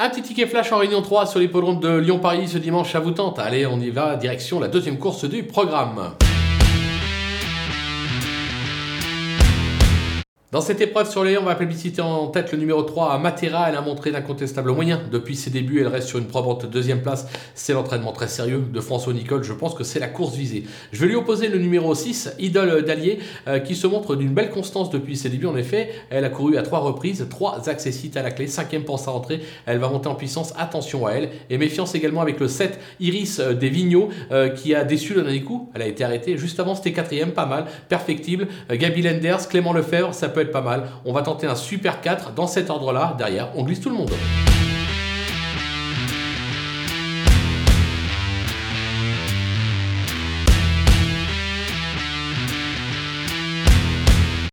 Un petit ticket flash en réunion 3 sur l'hippodrome de Lyon-Paris ce dimanche à vous tente. Allez, on y va, direction la deuxième course du programme. Dans cette épreuve sur les on va plébisciter en tête le numéro 3 à Matera. Elle a montré d'incontestables moyens depuis ses débuts. Elle reste sur une probante deuxième place. C'est l'entraînement très sérieux de François Nicole. Je pense que c'est la course visée. Je vais lui opposer le numéro 6, Idole d'Allier, euh, qui se montre d'une belle constance depuis ses débuts. En effet, elle a couru à trois reprises, trois accessites à la clé, cinquième pour sa rentrée. Elle va monter en puissance. Attention à elle. Et méfiance également avec le 7, Iris euh, des Vigneaux, euh, qui a déçu le dernier coup. Elle a été arrêtée. Juste avant, c'était quatrième, pas mal, perfectible. Gabi Lenders, Clément Lefebvre, ça être pas mal. On va tenter un super 4 dans cet ordre-là. Derrière, on glisse tout le monde.